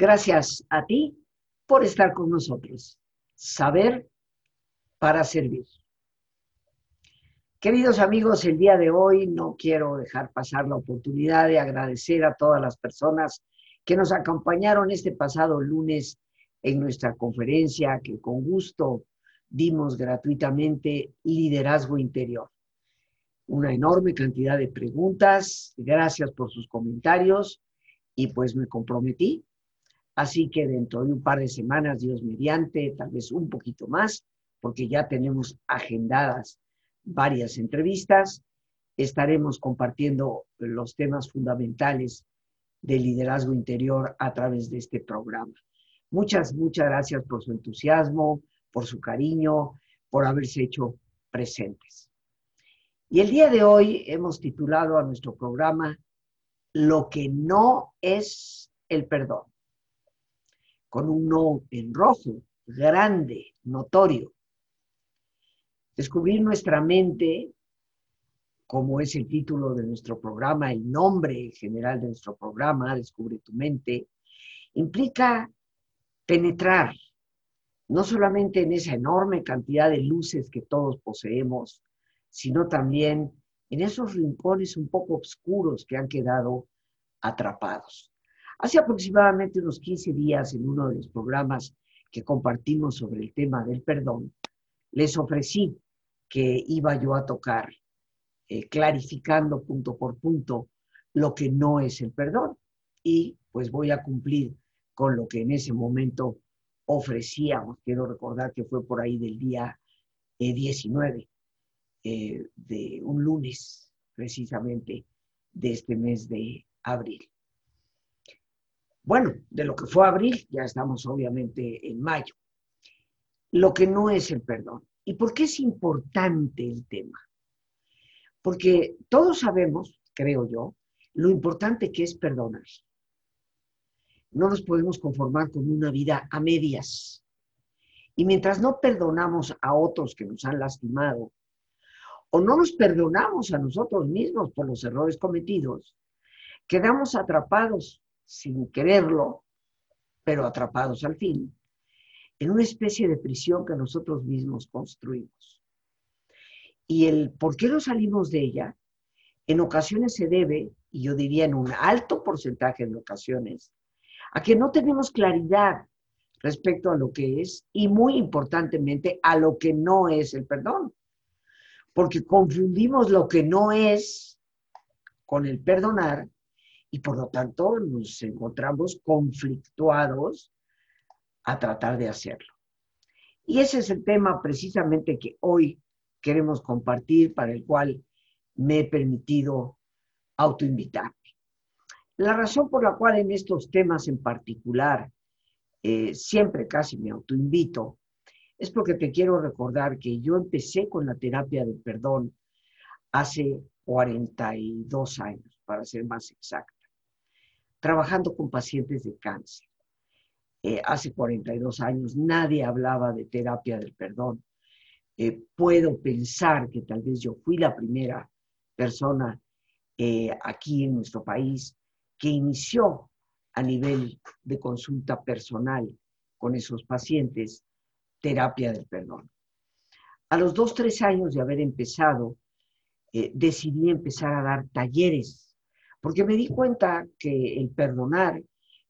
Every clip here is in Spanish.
Gracias a ti por estar con nosotros. Saber para servir. Queridos amigos, el día de hoy no quiero dejar pasar la oportunidad de agradecer a todas las personas que nos acompañaron este pasado lunes en nuestra conferencia que con gusto dimos gratuitamente Liderazgo Interior. Una enorme cantidad de preguntas, gracias por sus comentarios y pues me comprometí. Así que dentro de un par de semanas, Dios mediante, tal vez un poquito más, porque ya tenemos agendadas varias entrevistas. Estaremos compartiendo los temas fundamentales del liderazgo interior a través de este programa. Muchas, muchas gracias por su entusiasmo, por su cariño, por haberse hecho presentes. Y el día de hoy hemos titulado a nuestro programa Lo que no es el perdón, con un no en rojo, grande, notorio descubrir nuestra mente, como es el título de nuestro programa, el nombre general de nuestro programa, Descubre tu mente, implica penetrar no solamente en esa enorme cantidad de luces que todos poseemos, sino también en esos rincones un poco oscuros que han quedado atrapados. Hace aproximadamente unos 15 días, en uno de los programas que compartimos sobre el tema del perdón, les ofrecí que iba yo a tocar, eh, clarificando punto por punto lo que no es el perdón. Y pues voy a cumplir con lo que en ese momento ofrecíamos. Quiero recordar que fue por ahí del día 19, eh, eh, de un lunes precisamente de este mes de abril. Bueno, de lo que fue abril, ya estamos obviamente en mayo. Lo que no es el perdón. ¿Y por qué es importante el tema? Porque todos sabemos, creo yo, lo importante que es perdonar. No nos podemos conformar con una vida a medias. Y mientras no perdonamos a otros que nos han lastimado, o no nos perdonamos a nosotros mismos por los errores cometidos, quedamos atrapados sin quererlo, pero atrapados al fin, en una especie de prisión que nosotros mismos construimos. Y el por qué no salimos de ella, en ocasiones se debe, y yo diría en un alto porcentaje de ocasiones, a que no tenemos claridad respecto a lo que es y muy importantemente a lo que no es el perdón. Porque confundimos lo que no es con el perdonar y por lo tanto nos encontramos conflictuados a tratar de hacerlo. Y ese es el tema precisamente que hoy queremos compartir, para el cual me he permitido autoinvitarme. La razón por la cual en estos temas en particular eh, siempre casi me autoinvito es porque te quiero recordar que yo empecé con la terapia del perdón hace 42 años, para ser más exacta, trabajando con pacientes de cáncer. Eh, hace 42 años nadie hablaba de terapia del perdón. Eh, puedo pensar que tal vez yo fui la primera persona eh, aquí en nuestro país que inició a nivel de consulta personal con esos pacientes terapia del perdón. A los dos, tres años de haber empezado, decidí empezar a dar talleres, porque me di cuenta que el perdonar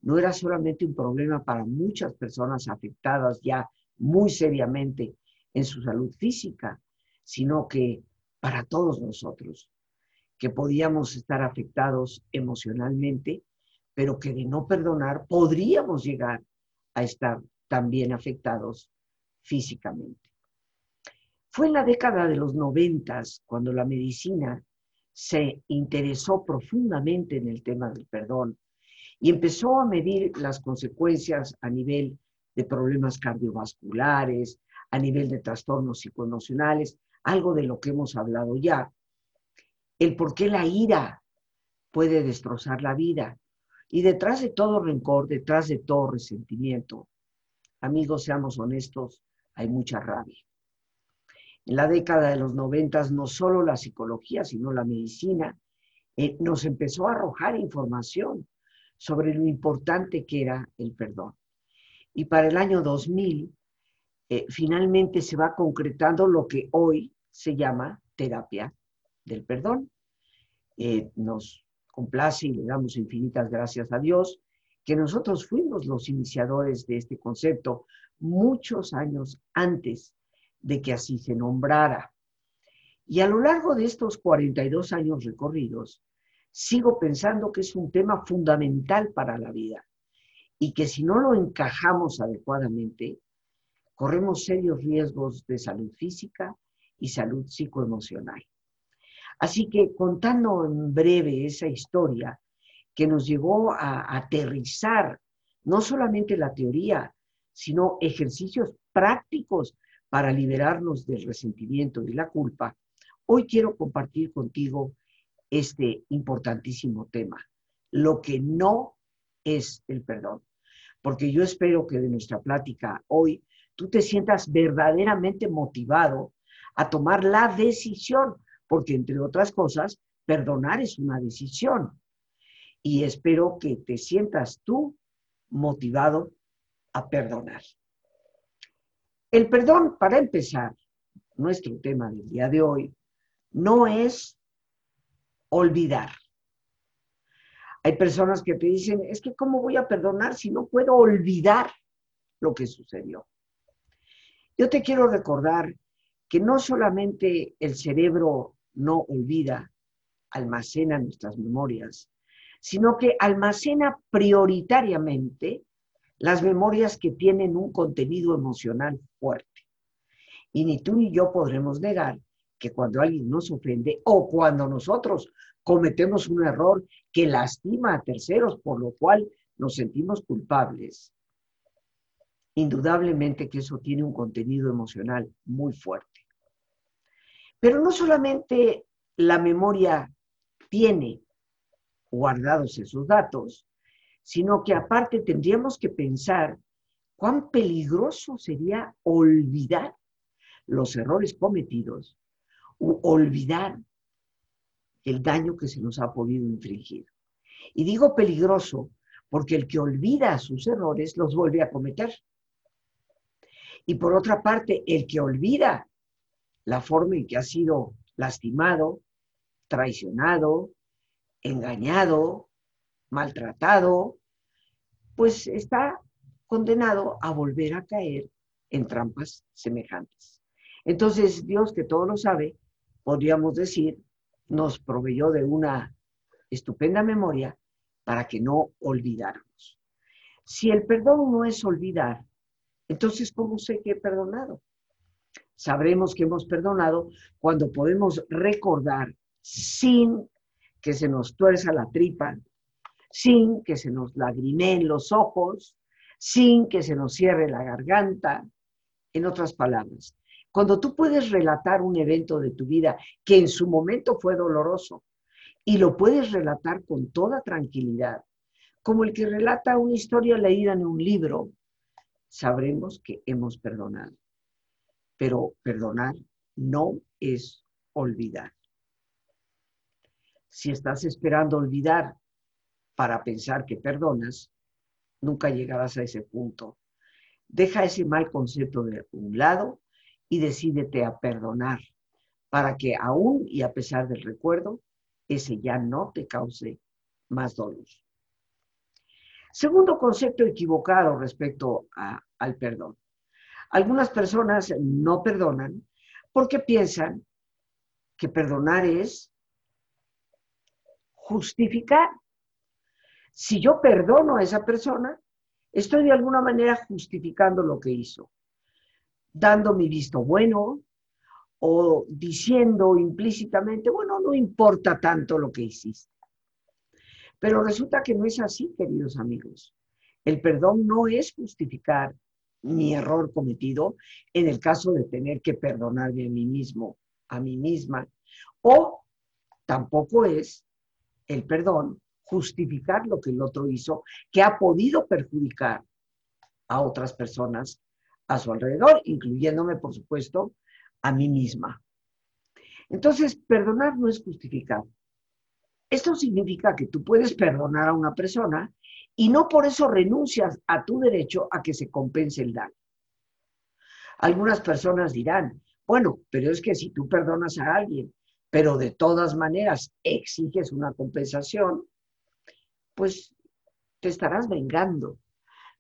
no era solamente un problema para muchas personas afectadas ya muy seriamente en su salud física, sino que para todos nosotros, que podíamos estar afectados emocionalmente, pero que de no perdonar podríamos llegar a estar también afectados físicamente. Fue en la década de los noventas cuando la medicina se interesó profundamente en el tema del perdón y empezó a medir las consecuencias a nivel de problemas cardiovasculares, a nivel de trastornos psicoemocionales, algo de lo que hemos hablado ya. El por qué la ira puede destrozar la vida. Y detrás de todo rencor, detrás de todo resentimiento, amigos, seamos honestos, hay mucha rabia. En la década de los noventas, no solo la psicología, sino la medicina, eh, nos empezó a arrojar información sobre lo importante que era el perdón. Y para el año 2000, eh, finalmente se va concretando lo que hoy se llama terapia del perdón. Eh, nos complace y le damos infinitas gracias a Dios que nosotros fuimos los iniciadores de este concepto muchos años antes de que así se nombrara. Y a lo largo de estos 42 años recorridos, sigo pensando que es un tema fundamental para la vida y que si no lo encajamos adecuadamente, corremos serios riesgos de salud física y salud psicoemocional. Así que contando en breve esa historia que nos llevó a aterrizar no solamente la teoría, sino ejercicios prácticos para liberarnos del resentimiento y la culpa, hoy quiero compartir contigo este importantísimo tema, lo que no es el perdón. Porque yo espero que de nuestra plática hoy tú te sientas verdaderamente motivado a tomar la decisión, porque entre otras cosas, perdonar es una decisión. Y espero que te sientas tú motivado a perdonar. El perdón, para empezar, nuestro tema del día de hoy, no es olvidar. Hay personas que te dicen, es que ¿cómo voy a perdonar si no puedo olvidar lo que sucedió? Yo te quiero recordar que no solamente el cerebro no olvida, almacena nuestras memorias, sino que almacena prioritariamente las memorias que tienen un contenido emocional fuerte. Y ni tú ni yo podremos negar que cuando alguien nos ofende o cuando nosotros cometemos un error que lastima a terceros, por lo cual nos sentimos culpables, indudablemente que eso tiene un contenido emocional muy fuerte. Pero no solamente la memoria tiene guardados esos datos, sino que aparte tendríamos que pensar cuán peligroso sería olvidar los errores cometidos o olvidar el daño que se nos ha podido infligir. Y digo peligroso porque el que olvida sus errores los vuelve a cometer. Y por otra parte, el que olvida la forma en que ha sido lastimado, traicionado, engañado, maltratado, pues está condenado a volver a caer en trampas semejantes. Entonces, Dios, que todo lo sabe, podríamos decir, nos proveyó de una estupenda memoria para que no olvidáramos. Si el perdón no es olvidar, entonces, ¿cómo sé que he perdonado? Sabremos que hemos perdonado cuando podemos recordar sin que se nos tuerza la tripa, sin que se nos lagrimeen los ojos, sin que se nos cierre la garganta. En otras palabras, cuando tú puedes relatar un evento de tu vida que en su momento fue doloroso y lo puedes relatar con toda tranquilidad, como el que relata una historia leída en un libro, sabremos que hemos perdonado. Pero perdonar no es olvidar. Si estás esperando olvidar para pensar que perdonas, nunca llegarás a ese punto. Deja ese mal concepto de un lado y decídete a perdonar para que aún y a pesar del recuerdo, ese ya no te cause más dolor. Segundo concepto equivocado respecto al perdón. Algunas personas no perdonan porque piensan que perdonar es justificar si yo perdono a esa persona, estoy de alguna manera justificando lo que hizo, dando mi visto bueno o diciendo implícitamente, bueno, no importa tanto lo que hiciste. Pero resulta que no es así, queridos amigos. El perdón no es justificar mi error cometido en el caso de tener que perdonarme a mí mismo, a mí misma, o tampoco es el perdón justificar lo que el otro hizo, que ha podido perjudicar a otras personas a su alrededor, incluyéndome, por supuesto, a mí misma. Entonces, perdonar no es justificar. Esto significa que tú puedes perdonar a una persona y no por eso renuncias a tu derecho a que se compense el daño. Algunas personas dirán, bueno, pero es que si tú perdonas a alguien, pero de todas maneras exiges una compensación, pues te estarás vengando.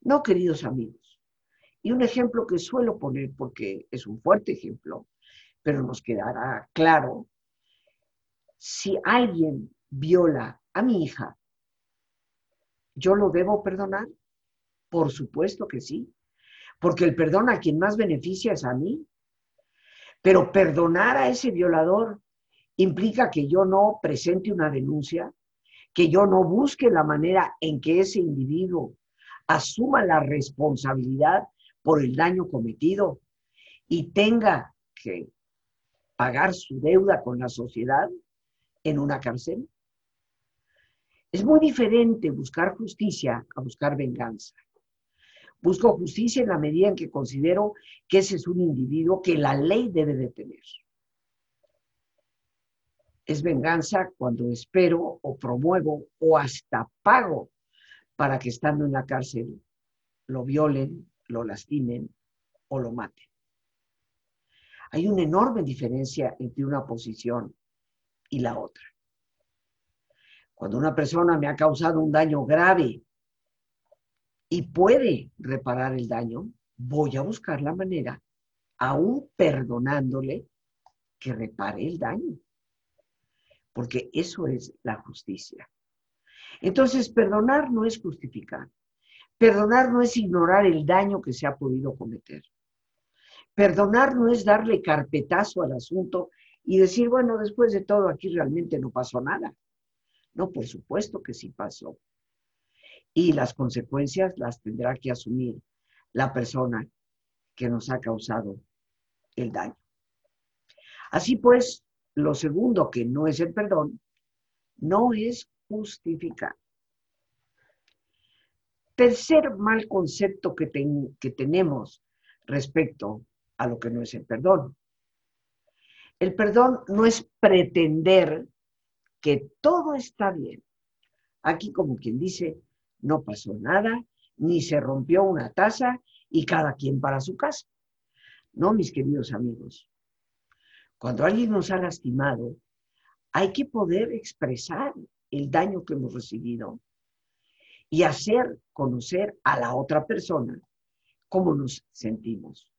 No, queridos amigos. Y un ejemplo que suelo poner, porque es un fuerte ejemplo, pero nos quedará claro, si alguien viola a mi hija, ¿yo lo debo perdonar? Por supuesto que sí, porque el perdón a quien más beneficia es a mí. Pero perdonar a ese violador implica que yo no presente una denuncia, que yo no busque la manera en que ese individuo asuma la responsabilidad por el daño cometido y tenga que pagar su deuda con la sociedad en una cárcel. Es muy diferente buscar justicia a buscar venganza. Busco justicia en la medida en que considero que ese es un individuo que la ley debe detener. Es venganza cuando espero o promuevo o hasta pago para que estando en la cárcel lo violen, lo lastimen o lo maten. Hay una enorme diferencia entre una posición y la otra. Cuando una persona me ha causado un daño grave y puede reparar el daño, voy a buscar la manera, aún perdonándole, que repare el daño. Porque eso es la justicia. Entonces, perdonar no es justificar. Perdonar no es ignorar el daño que se ha podido cometer. Perdonar no es darle carpetazo al asunto y decir, bueno, después de todo aquí realmente no pasó nada. No, por supuesto que sí pasó y las consecuencias las tendrá que asumir la persona que nos ha causado el daño. Así pues, lo segundo que no es el perdón, no es justificar. Tercer mal concepto que, que tenemos respecto a lo que no es el perdón. El perdón no es pretender que todo está bien. Aquí, como quien dice, no pasó nada, ni se rompió una taza y cada quien para su casa. No, mis queridos amigos. Cuando alguien nos ha lastimado, hay que poder expresar el daño que hemos recibido y hacer conocer a la otra persona cómo nos sentimos.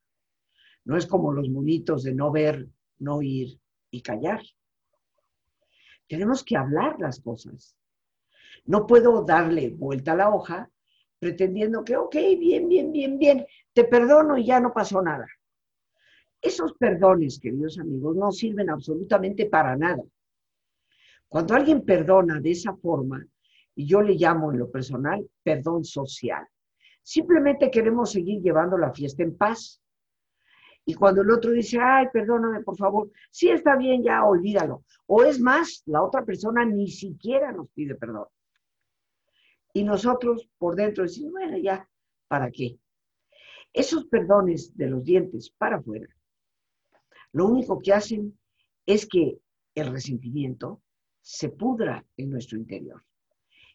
No es como los monitos de no ver, no oír y callar. Tenemos que hablar las cosas. No puedo darle vuelta a la hoja pretendiendo que, ok, bien, bien, bien, bien, te perdono y ya no pasó nada. Esos perdones, queridos amigos, no sirven absolutamente para nada. Cuando alguien perdona de esa forma, y yo le llamo en lo personal perdón social, simplemente queremos seguir llevando la fiesta en paz. Y cuando el otro dice, ay, perdóname, por favor, sí está bien, ya olvídalo. O es más, la otra persona ni siquiera nos pide perdón. Y nosotros por dentro decimos, bueno, ya, ¿para qué? Esos perdones de los dientes para afuera, lo único que hacen es que el resentimiento se pudra en nuestro interior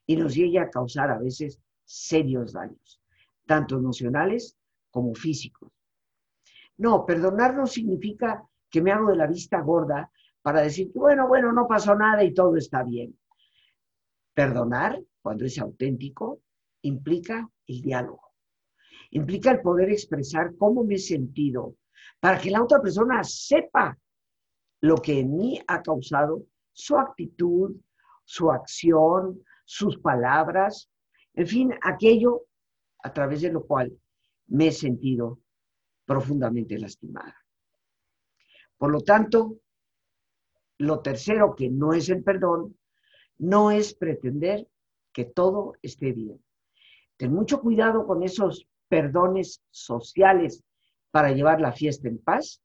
y nos llegue a causar a veces serios daños, tanto emocionales como físicos. No, perdonar no significa que me hago de la vista gorda para decir, bueno, bueno, no pasó nada y todo está bien. Perdonar cuando es auténtico, implica el diálogo, implica el poder expresar cómo me he sentido para que la otra persona sepa lo que en mí ha causado su actitud, su acción, sus palabras, en fin, aquello a través de lo cual me he sentido profundamente lastimada. Por lo tanto, lo tercero que no es el perdón, no es pretender que todo esté bien. Ten mucho cuidado con esos perdones sociales para llevar la fiesta en paz,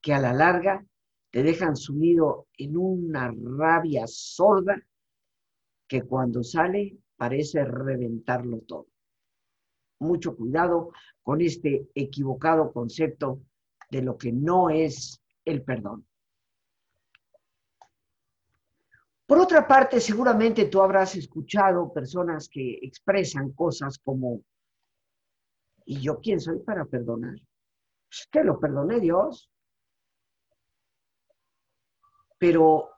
que a la larga te dejan sumido en una rabia sorda que cuando sale parece reventarlo todo. Mucho cuidado con este equivocado concepto de lo que no es el perdón. Por otra parte, seguramente tú habrás escuchado personas que expresan cosas como, ¿y yo quién soy para perdonar? Que lo perdone Dios. Pero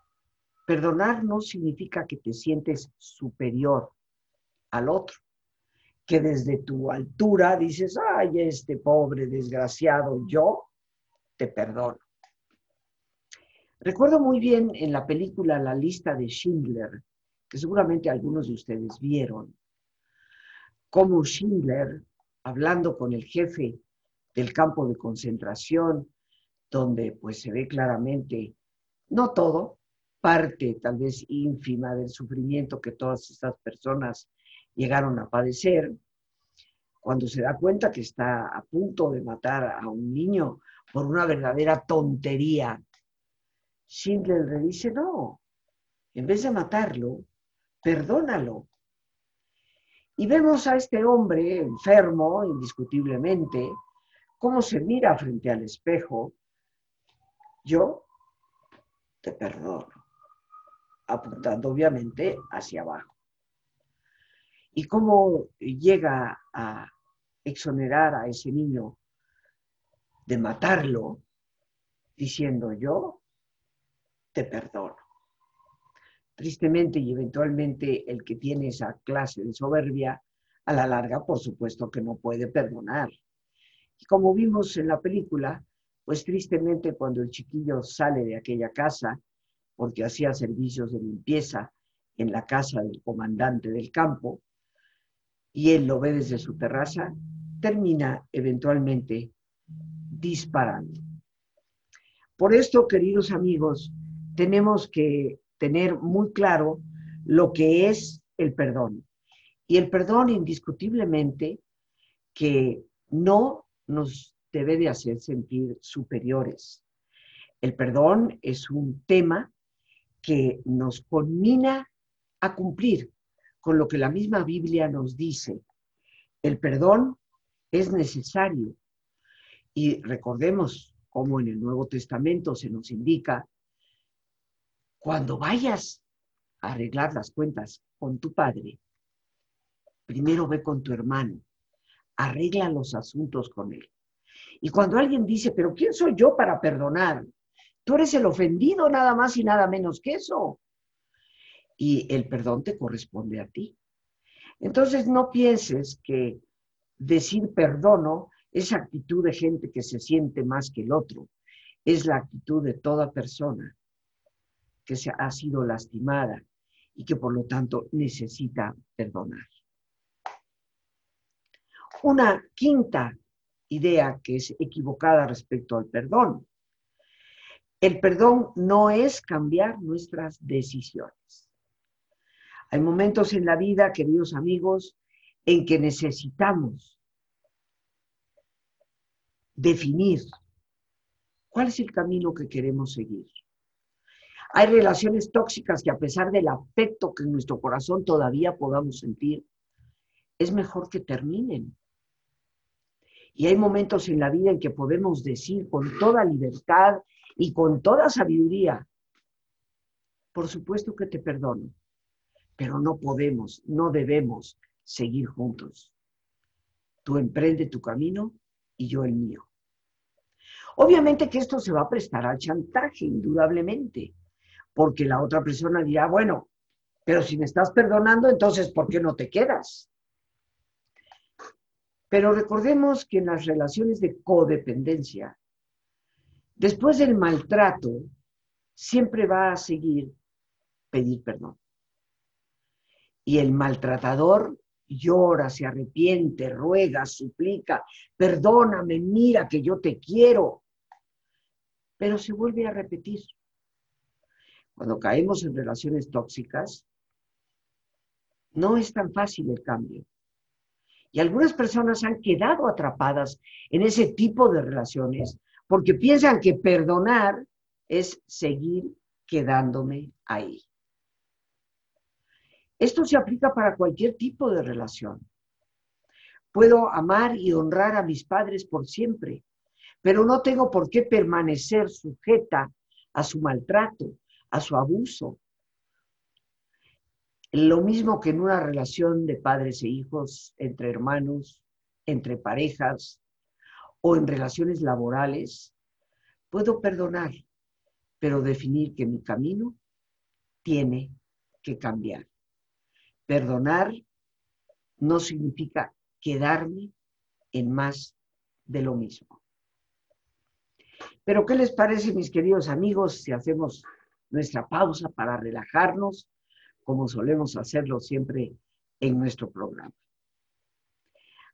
perdonar no significa que te sientes superior al otro, que desde tu altura dices, ay, este pobre desgraciado, yo te perdono. Recuerdo muy bien en la película La lista de Schindler, que seguramente algunos de ustedes vieron, cómo Schindler, hablando con el jefe del campo de concentración, donde pues se ve claramente, no todo, parte tal vez ínfima del sufrimiento que todas estas personas llegaron a padecer, cuando se da cuenta que está a punto de matar a un niño por una verdadera tontería Schindler le dice, no, en vez de matarlo, perdónalo. Y vemos a este hombre enfermo, indiscutiblemente, cómo se mira frente al espejo. Yo te perdono, apuntando obviamente hacia abajo. Y cómo llega a exonerar a ese niño de matarlo, diciendo yo te perdono. Tristemente y eventualmente el que tiene esa clase de soberbia, a la larga, por supuesto que no puede perdonar. Y como vimos en la película, pues tristemente cuando el chiquillo sale de aquella casa, porque hacía servicios de limpieza en la casa del comandante del campo, y él lo ve desde su terraza, termina eventualmente disparando. Por esto, queridos amigos, tenemos que tener muy claro lo que es el perdón. Y el perdón indiscutiblemente que no nos debe de hacer sentir superiores. El perdón es un tema que nos conmina a cumplir con lo que la misma Biblia nos dice. El perdón es necesario. Y recordemos cómo en el Nuevo Testamento se nos indica cuando vayas a arreglar las cuentas con tu padre, primero ve con tu hermano, arregla los asuntos con él. Y cuando alguien dice, pero ¿quién soy yo para perdonar? Tú eres el ofendido nada más y nada menos que eso. Y el perdón te corresponde a ti. Entonces no pienses que decir perdono es actitud de gente que se siente más que el otro. Es la actitud de toda persona que se ha sido lastimada y que por lo tanto necesita perdonar. Una quinta idea que es equivocada respecto al perdón. El perdón no es cambiar nuestras decisiones. Hay momentos en la vida, queridos amigos, en que necesitamos definir cuál es el camino que queremos seguir. Hay relaciones tóxicas que a pesar del afecto que en nuestro corazón todavía podamos sentir, es mejor que terminen. Y hay momentos en la vida en que podemos decir con toda libertad y con toda sabiduría, por supuesto que te perdono, pero no podemos, no debemos seguir juntos. Tú emprende tu camino y yo el mío. Obviamente que esto se va a prestar al chantaje, indudablemente porque la otra persona dirá, bueno, pero si me estás perdonando, entonces, ¿por qué no te quedas? Pero recordemos que en las relaciones de codependencia, después del maltrato, siempre va a seguir pedir perdón. Y el maltratador llora, se arrepiente, ruega, suplica, perdóname, mira que yo te quiero. Pero se vuelve a repetir. Cuando caemos en relaciones tóxicas, no es tan fácil el cambio. Y algunas personas han quedado atrapadas en ese tipo de relaciones porque piensan que perdonar es seguir quedándome ahí. Esto se aplica para cualquier tipo de relación. Puedo amar y honrar a mis padres por siempre, pero no tengo por qué permanecer sujeta a su maltrato, a su abuso. Lo mismo que en una relación de padres e hijos, entre hermanos, entre parejas o en relaciones laborales, puedo perdonar, pero definir que mi camino tiene que cambiar. Perdonar no significa quedarme en más de lo mismo. Pero ¿qué les parece, mis queridos amigos, si hacemos nuestra pausa para relajarnos, como solemos hacerlo siempre en nuestro programa?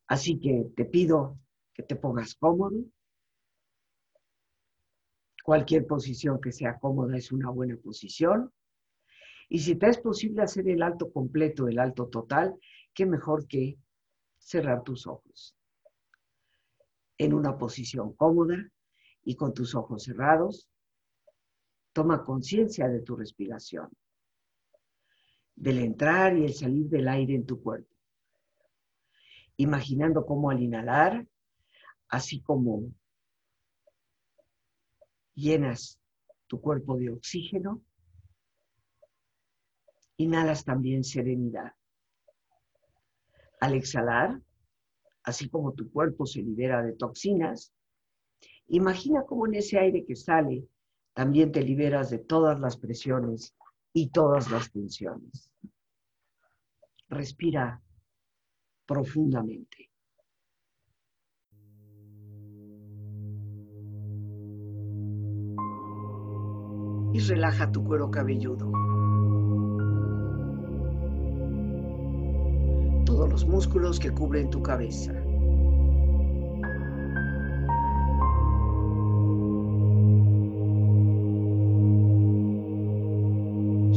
Así que te pido que te pongas cómodo. Cualquier posición que sea cómoda es una buena posición. Y si te es posible hacer el alto completo, el alto total, qué mejor que cerrar tus ojos. En una posición cómoda y con tus ojos cerrados, toma conciencia de tu respiración, del entrar y el salir del aire en tu cuerpo imaginando cómo al inhalar, así como llenas tu cuerpo de oxígeno, inhalas también serenidad. Al exhalar, así como tu cuerpo se libera de toxinas, imagina cómo en ese aire que sale también te liberas de todas las presiones y todas las tensiones. Respira profundamente. Y relaja tu cuero cabelludo. Todos los músculos que cubren tu cabeza.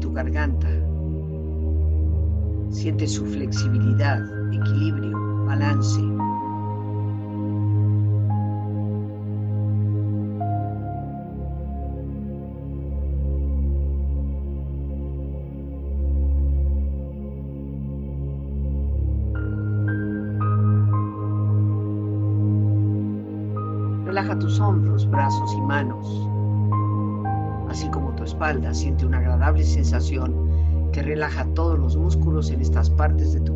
Tu garganta. Siente su flexibilidad, equilibrio, balance. Relaja tus hombros, brazos y manos, espalda. Siente una agradable sensación que relaja todos los músculos en estas partes de tu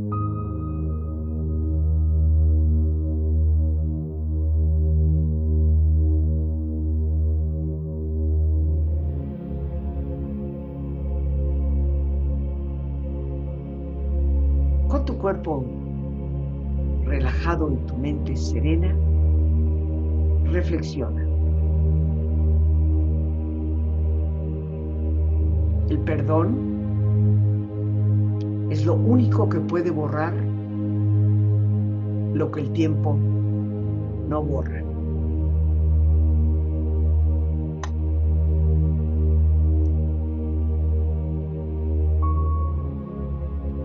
Relajado y tu mente serena, reflexiona. El perdón es lo único que puede borrar lo que el tiempo no borra.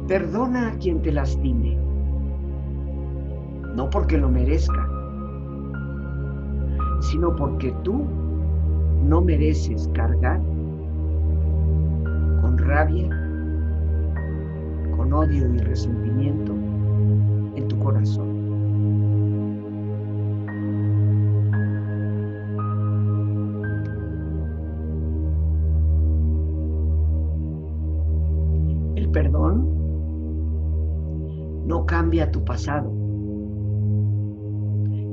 Perdona a quien te lastime, no porque lo merezca, sino porque tú no mereces cargar con rabia, con odio y resentimiento en tu corazón. No cambia tu pasado,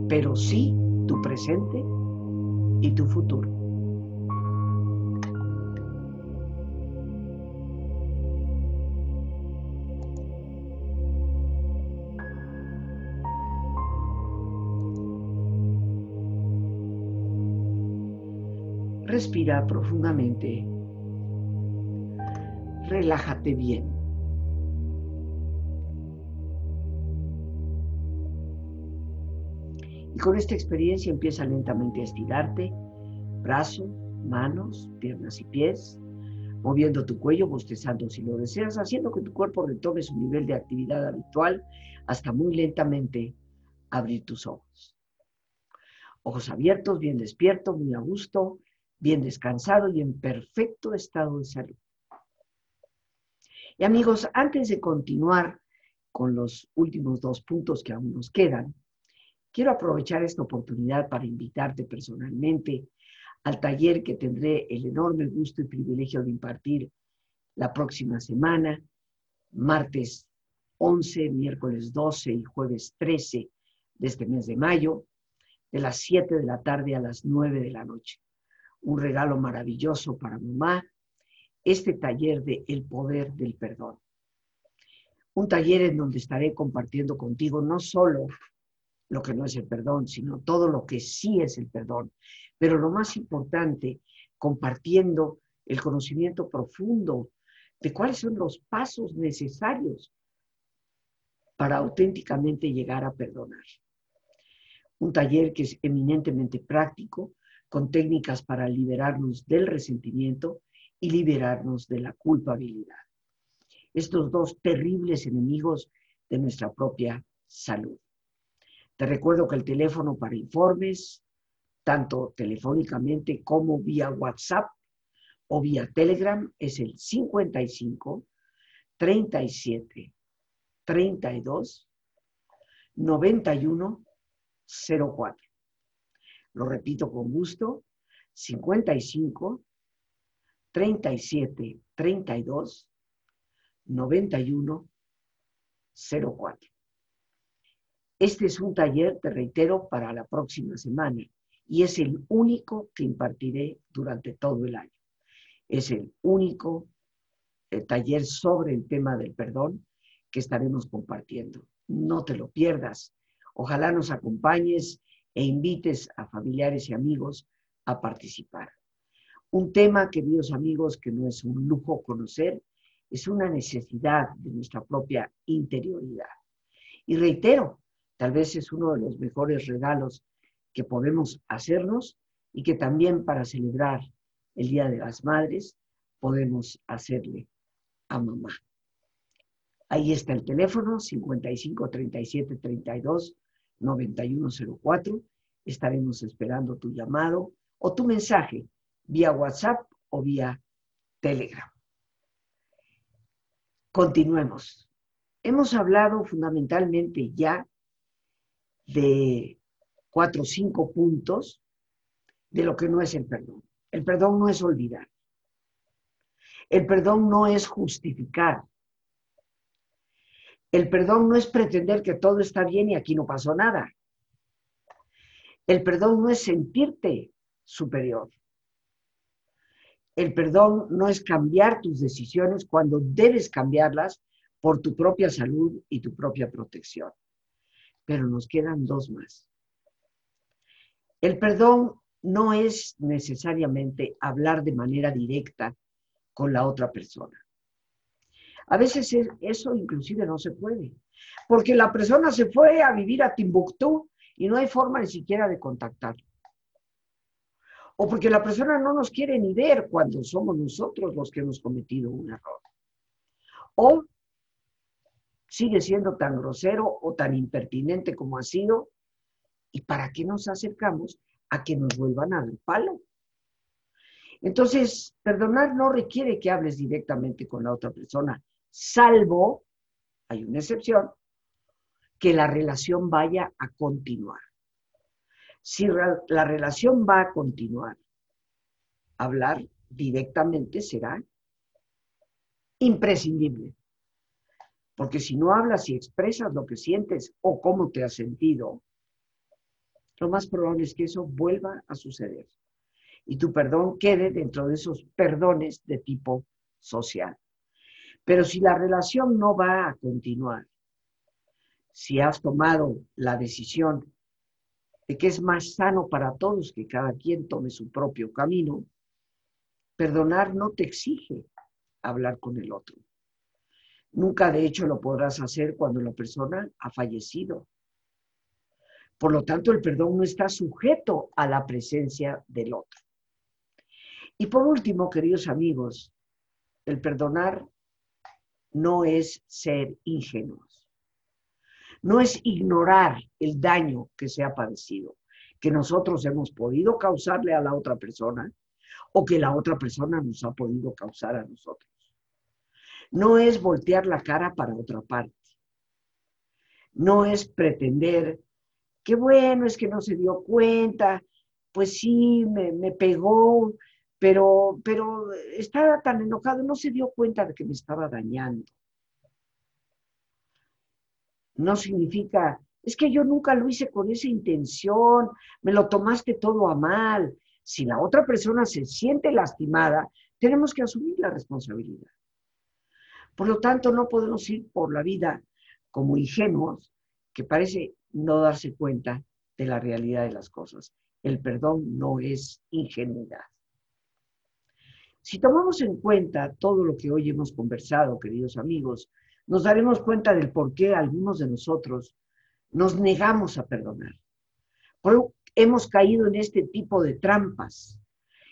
pero sí tu presente y tu futuro. Respira profundamente. Relájate bien. Con esta experiencia empieza lentamente a estirarte, brazo, manos, piernas y pies, moviendo tu cuello, bostezando si lo deseas, haciendo que tu cuerpo retome su nivel de actividad habitual hasta muy lentamente abrir tus ojos. Ojos abiertos, bien despierto, muy a gusto, bien descansado y en perfecto estado de salud. Y amigos, antes de continuar con los últimos dos puntos que aún nos quedan, Quiero aprovechar esta oportunidad para invitarte personalmente al taller que tendré el enorme gusto y privilegio de impartir la próxima semana, martes 11, miércoles 12 y jueves 13 de este mes de mayo, de las 7 de la tarde a las 9 de la noche. Un regalo maravilloso para mamá, este taller de El Poder del Perdón. Un taller en donde estaré compartiendo contigo no solo lo que no es el perdón, sino todo lo que sí es el perdón. Pero lo más importante, compartiendo el conocimiento profundo de cuáles son los pasos necesarios para auténticamente llegar a perdonar. Un taller que es eminentemente práctico, con técnicas para liberarnos del resentimiento y liberarnos de la culpabilidad. Estos dos terribles enemigos de nuestra propia salud. Te recuerdo que el teléfono para informes, tanto telefónicamente como vía WhatsApp o vía Telegram, es el 55 37 32 91 04. Lo repito con gusto, 55 37 32 91 04. Este es un taller, te reitero, para la próxima semana y es el único que impartiré durante todo el año. Es el único taller sobre el tema del perdón que estaremos compartiendo. No te lo pierdas. Ojalá nos acompañes e invites a familiares y amigos a participar. Un tema, queridos amigos, que no es un lujo conocer, es una necesidad de nuestra propia interioridad. Y reitero, tal vez es uno de los mejores regalos que podemos hacernos y que también para celebrar el Día de las Madres podemos hacerle a mamá. Ahí está el teléfono 55 37 32 9104. Estaremos esperando tu llamado o tu mensaje vía WhatsApp o vía Telegram. Continuemos. Hemos hablado fundamentalmente ya de cuatro o cinco puntos de lo que no es el perdón. El perdón no es olvidar. El perdón no es justificar. El perdón no es pretender que todo está bien y aquí no pasó nada. El perdón no es sentirte superior. El perdón no es cambiar tus decisiones cuando debes cambiarlas por tu propia salud y tu propia protección. Pero nos quedan dos más. El perdón no es necesariamente hablar de manera directa con la otra persona. A veces eso inclusive no se puede, porque la persona se fue a vivir a Timbuktu y no hay forma ni siquiera de contactarlo. O porque la persona no nos quiere ni ver cuando somos nosotros los que hemos cometido un error. O sigue siendo tan grosero o tan impertinente como ha sido. ¿Y para qué nos acercamos a que nos vuelvan a dar palo? Entonces, perdonar no requiere que hables directamente con la otra persona, salvo, hay una excepción, que la relación vaya a continuar. Si la relación va a continuar, hablar directamente será imprescindible. Porque si no hablas y expresas lo que sientes o cómo te has sentido, lo más probable es que eso vuelva a suceder. Y tu perdón quede dentro de esos perdones de tipo social. Pero si la relación no va a continuar, si has tomado la decisión de que es más sano para todos que cada quien tome su propio camino, perdonar no te exige hablar con el otro. Nunca de hecho lo podrás hacer cuando la persona ha fallecido. Por lo tanto, el perdón no está sujeto a la presencia del otro. Y por último, queridos amigos, el perdonar no es ser ingenuos no es ignorar el daño que se ha padecido, que nosotros hemos podido causarle a la otra persona o que la otra persona nos ha podido causar a nosotros. No es voltear la cara para otra parte. No es pretender que bueno, es que no se dio cuenta, pues sí, me, pegó, pero, pero estaba tan enojado, no se dio cuenta de que me estaba dañando no significa, es que yo nunca lo hice con esa intención, me lo tomaste todo a mal. Si la otra persona se siente lastimada, tenemos que asumir la responsabilidad. Por lo tanto, no podemos ir por la vida como ingenuos, que parece no darse cuenta de la realidad de las cosas. El perdón no es ingenuidad. Si tomamos en cuenta todo lo que hoy hemos conversado, queridos amigos, nos daremos cuenta del por qué algunos de nosotros nos negamos a perdonar. hemos caído en este tipo de trampas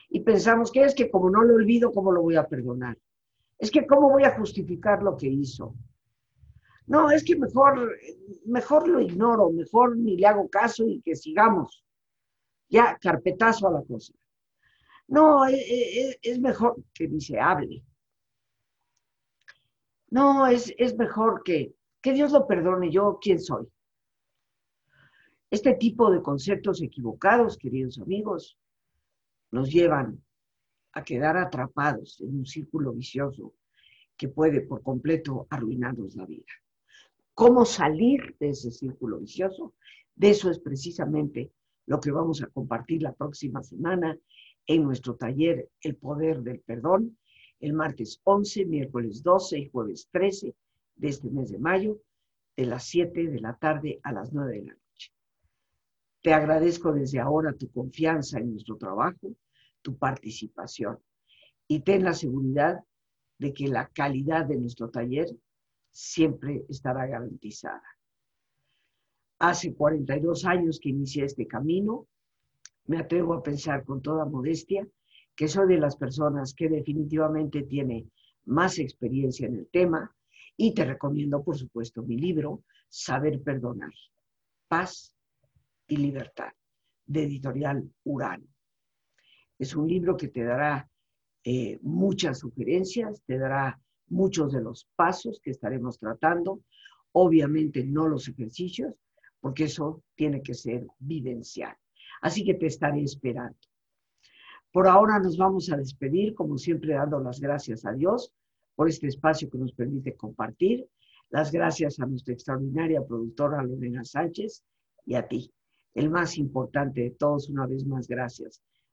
y pensamos que es que como no lo olvido, ¿cómo lo voy a perdonar? Es que ¿cómo voy a justificar lo que hizo? No, es que mejor, mejor lo ignoro, mejor ni le hago caso y que sigamos. Ya, carpetazo a la cosa. No, es, e, e, es mejor que ni se hable. No, es, es mejor que, que Dios lo perdone, yo quién soy. Este tipo de conceptos equivocados, queridos amigos, nos llevan a quedar atrapados en un círculo vicioso que puede por completo arruinarnos la vida. ¿Cómo salir de ese círculo vicioso? De eso es precisamente lo que vamos a compartir la próxima semana en nuestro taller El Poder del Perdón el martes 11, miércoles 12 y jueves 13 de este mes de mayo, de las 7 de la tarde a las 9 de la noche. Te agradezco desde ahora tu confianza en nuestro trabajo, tu participación y ten la seguridad de que la calidad de nuestro taller siempre estará garantizada. Hace 42 años que inicié este camino, me atrevo a pensar con toda modestia que soy de las personas que definitivamente tiene más experiencia en el tema y te recomiendo, por supuesto, mi libro, Saber Perdonar, Paz y Libertad, de editorial Urano. Es un libro que te dará eh, muchas sugerencias, te dará muchos de los pasos que estaremos tratando, obviamente no los ejercicios, porque eso tiene que ser vivencial. Así que te estaré esperando. Por ahora nos vamos a despedir, como siempre, dando las gracias a Dios por este espacio que nos permite compartir. Las gracias a nuestra extraordinaria productora Lorena Sánchez y a ti, el más importante de todos, una vez más, gracias.